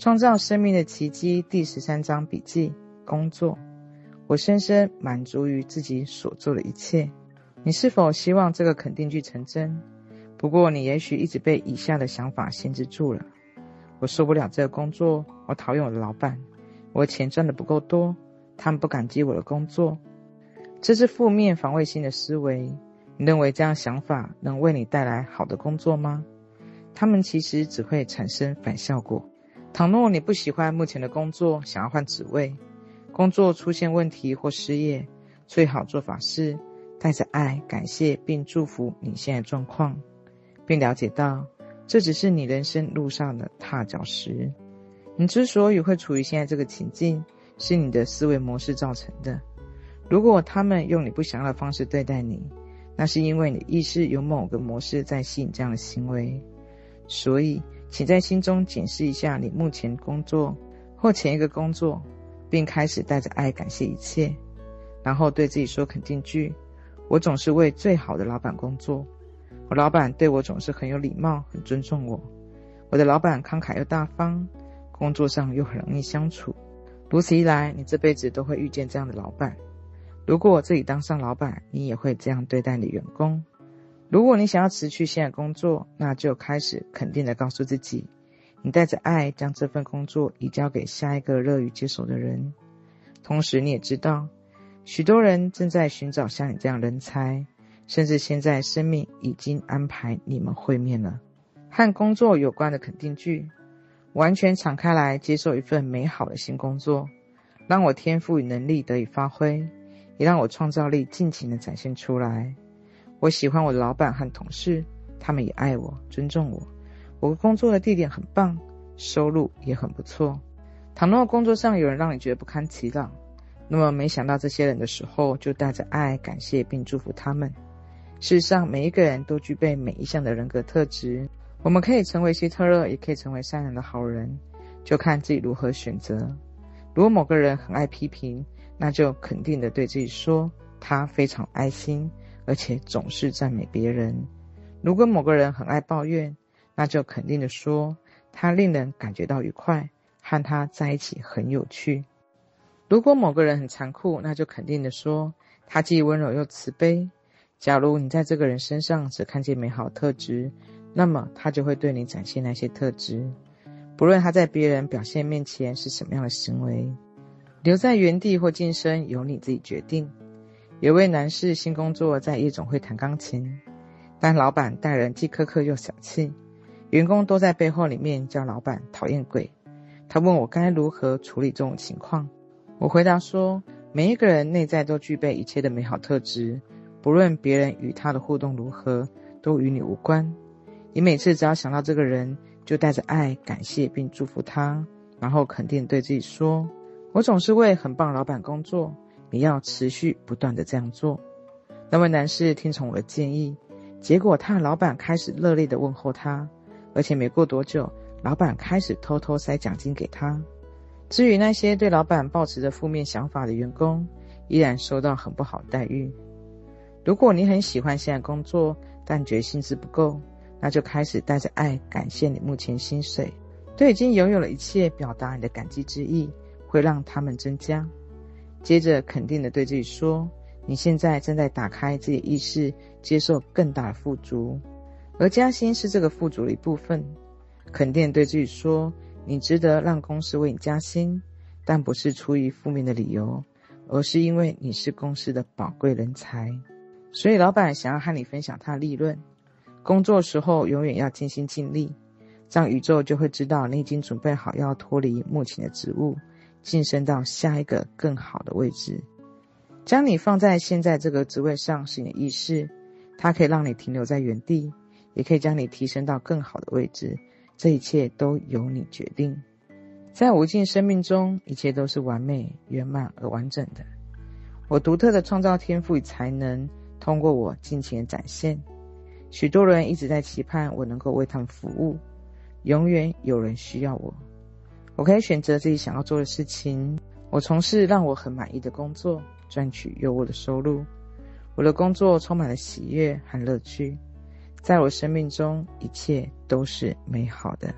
创造生命的奇迹第十三章笔记：工作。我深深满足于自己所做的一切。你是否希望这个肯定句成真？不过你也许一直被以下的想法限制住了：我受不了这个工作，我讨厌我的老板，我的钱赚得不够多，他们不感激我的工作。这是负面防卫性的思维。你认为这样想法能为你带来好的工作吗？他们其实只会产生反效果。倘若你不喜欢目前的工作，想要换职位，工作出现问题或失业，最好做法是带着爱、感谢并祝福你现在状况，并了解到这只是你人生路上的踏脚石。你之所以会处于现在这个情境，是你的思维模式造成的。如果他们用你不想要的方式对待你，那是因为你意识有某个模式在吸引这样的行为。所以，请在心中检视一下你目前工作或前一个工作，并开始带着爱感谢一切，然后对自己说肯定句：“我总是为最好的老板工作，我老板对我总是很有礼貌，很尊重我。我的老板慷慨又大方，工作上又很容易相处。如此一来，你这辈子都会遇见这样的老板。”如果我自己当上老板，你也会这样对待你员工。如果你想要辞去现在工作，那就开始肯定地告诉自己，你带着爱将这份工作移交给下一个乐于接手的人。同时，你也知道，许多人正在寻找像你这样人才，甚至现在生命已经安排你们会面了。和工作有关的肯定句：完全敞开来接受一份美好的新工作，让我天赋与能力得以发挥。也让我创造力尽情地展现出来。我喜欢我的老板和同事，他们也爱我、尊重我。我工作的地点很棒，收入也很不错。倘若工作上有人让你觉得不堪其扰，那么没想到这些人的时候，就带着爱、感谢并祝福他们。事实上，每一个人都具备每一项的人格特质。我们可以成为希特勒，也可以成为善良的好人，就看自己如何选择。如果某个人很爱批评，那就肯定的对自己说，他非常爱心，而且总是赞美别人。如果某个人很爱抱怨，那就肯定的说，他令人感觉到愉快，和他在一起很有趣。如果某个人很残酷，那就肯定的说，他既温柔又慈悲。假如你在这个人身上只看见美好特质，那么他就会对你展现那些特质，不论他在别人表现面前是什么样的行为。留在原地或晋升由你自己决定。有位男士新工作在夜总会弹钢琴，但老板待人既苛刻又小气，员工都在背后里面叫老板讨厌鬼。他问我该如何处理这种情况。我回答说，每一个人内在都具备一切的美好特质，不论别人与他的互动如何，都与你无关。你每次只要想到这个人，就带着爱、感谢并祝福他，然后肯定对自己说。我总是为很棒老板工作，你要持续不断地这样做。那位男士听从我的建议，结果他的老板开始热烈地问候他，而且没过多久，老板开始偷偷塞奖金给他。至于那些对老板抱持着负面想法的员工，依然收到很不好待遇。如果你很喜欢现在工作，但觉得薪资不够，那就开始带着爱感谢你目前薪水，对已经拥有了一切表达你的感激之意。会让他们增加。接着，肯定的对自己说：“你现在正在打开自己意识，接受更大的富足，而加薪是这个富足的一部分。”肯定对自己说：“你值得让公司为你加薪，但不是出于负面的理由，而是因为你是公司的宝贵人才。所以，老板想要和你分享他的利润。工作时候永远要尽心尽力，这样宇宙就会知道你已经准备好要脱离目前的职务。”晋升到下一个更好的位置，将你放在现在这个职位上是你的意识，它可以让你停留在原地，也可以将你提升到更好的位置。这一切都由你决定。在无尽生命中，一切都是完美、圆满而完整的。我独特的创造天赋与才能，通过我尽情展现。许多人一直在期盼我能够为他们服务，永远有人需要我。我可以选择自己想要做的事情。我从事让我很满意的工作，赚取有我的收入。我的工作充满了喜悦和乐趣。在我生命中，一切都是美好的。